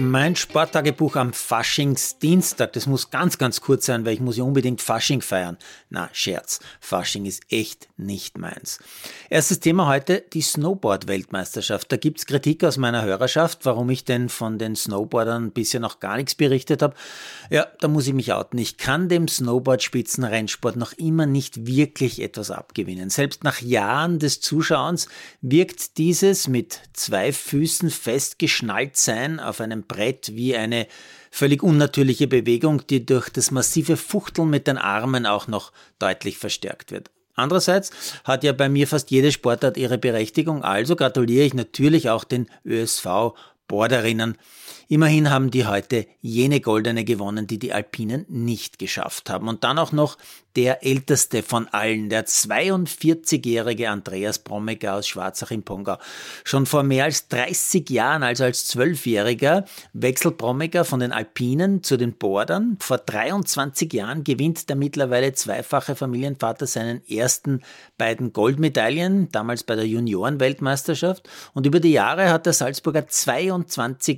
Mein Sporttagebuch am Faschingsdienstag, das muss ganz, ganz kurz sein, weil ich muss ja unbedingt Fasching feiern. Na, Scherz. Fasching ist echt nicht meins. Erstes Thema heute, die Snowboard-Weltmeisterschaft. Da gibt's Kritik aus meiner Hörerschaft, warum ich denn von den Snowboardern bisher noch gar nichts berichtet habe. Ja, da muss ich mich outen. Ich kann dem Snowboard-Spitzenrennsport noch immer nicht wirklich etwas abgewinnen. Selbst nach Jahren des Zuschauens wirkt dieses mit zwei Füßen festgeschnallt sein auf einem Brett wie eine völlig unnatürliche Bewegung, die durch das massive Fuchteln mit den Armen auch noch deutlich verstärkt wird. Andererseits hat ja bei mir fast jede Sportart ihre Berechtigung, also gratuliere ich natürlich auch den ÖSV Borderinnen. Immerhin haben die heute jene Goldene gewonnen, die die Alpinen nicht geschafft haben. Und dann auch noch der älteste von allen, der 42-jährige Andreas Brommeger aus Schwarzach im Pongau. Schon vor mehr als 30 Jahren, also als Zwölfjähriger, wechselt Brommeger von den Alpinen zu den Bordern. Vor 23 Jahren gewinnt der mittlerweile zweifache Familienvater seinen ersten beiden Goldmedaillen, damals bei der Juniorenweltmeisterschaft. Und über die Jahre hat der Salzburger 22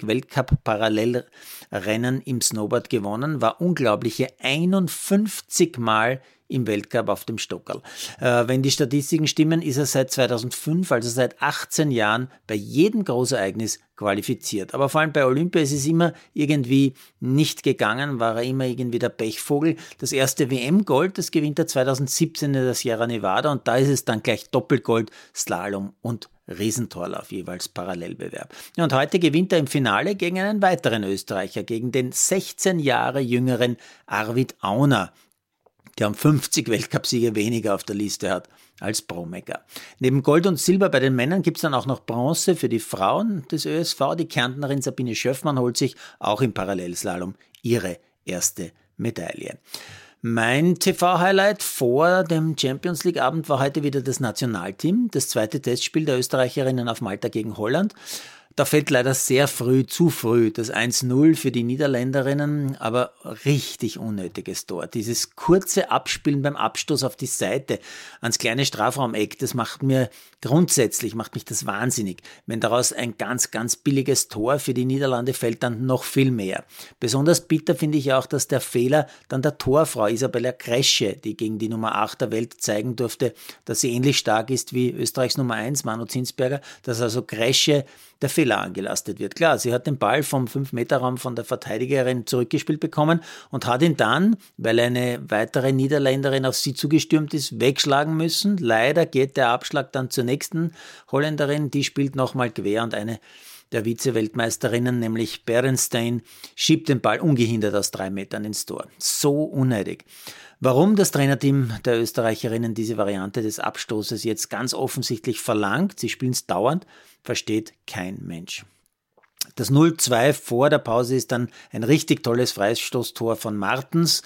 Weltcup-Parallelrennen im Snowboard gewonnen, war unglaubliche 51 Mal im Weltcup auf dem Stockerl. Äh, wenn die Statistiken stimmen, ist er seit 2005, also seit 18 Jahren, bei jedem Großereignis qualifiziert. Aber vor allem bei Olympia ist es immer irgendwie nicht gegangen, war er immer irgendwie der Pechvogel. Das erste WM-Gold, das gewinnt er 2017 in der Sierra Nevada und da ist es dann gleich Doppelgold, Slalom und Riesentorlauf, jeweils Parallelbewerb. Und heute gewinnt er im Finale gegen einen weiteren Österreicher, gegen den 16 Jahre jüngeren Arvid Auner der um 50 Weltcupsiege weniger auf der Liste hat als Bromecker. Neben Gold und Silber bei den Männern gibt es dann auch noch Bronze für die Frauen des ÖSV. Die Kärntnerin Sabine Schöffmann holt sich auch im Parallelslalom ihre erste Medaille. Mein TV-Highlight vor dem Champions League-Abend war heute wieder das Nationalteam, das zweite Testspiel der Österreicherinnen auf Malta gegen Holland. Da fällt leider sehr früh, zu früh, das 1-0 für die Niederländerinnen, aber richtig unnötiges Tor. Dieses kurze Abspielen beim Abstoß auf die Seite ans kleine Strafraumeck, das macht mir grundsätzlich, macht mich das wahnsinnig. Wenn daraus ein ganz, ganz billiges Tor für die Niederlande fällt, dann noch viel mehr. Besonders bitter finde ich auch, dass der Fehler dann der Torfrau Isabella Kresche, die gegen die Nummer 8 der Welt zeigen durfte, dass sie ähnlich stark ist wie Österreichs Nummer 1, Manu Zinsberger, dass also Kresche der Fehler angelastet wird. Klar, sie hat den Ball vom 5-Meter-Raum von der Verteidigerin zurückgespielt bekommen und hat ihn dann, weil eine weitere Niederländerin auf sie zugestürmt ist, wegschlagen müssen. Leider geht der Abschlag dann zur nächsten Holländerin, die spielt nochmal quer und eine der Vize-Weltmeisterinnen, nämlich Berenstein, schiebt den Ball ungehindert aus drei Metern ins Tor. So unnötig. Warum das Trainerteam der Österreicherinnen diese Variante des Abstoßes jetzt ganz offensichtlich verlangt, sie spielen es dauernd, versteht kein Mensch. Das 0-2 vor der Pause ist dann ein richtig tolles Freistoßtor von Martens.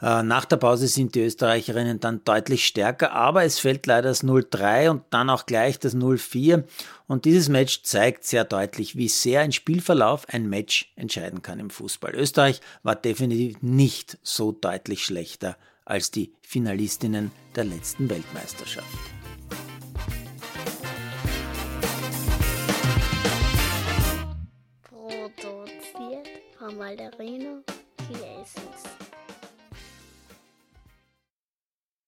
Äh, nach der Pause sind die Österreicherinnen dann deutlich stärker, aber es fällt leider das 0-3 und dann auch gleich das 0-4. Und dieses Match zeigt sehr deutlich, wie sehr ein Spielverlauf ein Match entscheiden kann im Fußball. Österreich war definitiv nicht so deutlich schlechter als die Finalistinnen der letzten Weltmeisterschaft. Produziert von Malderino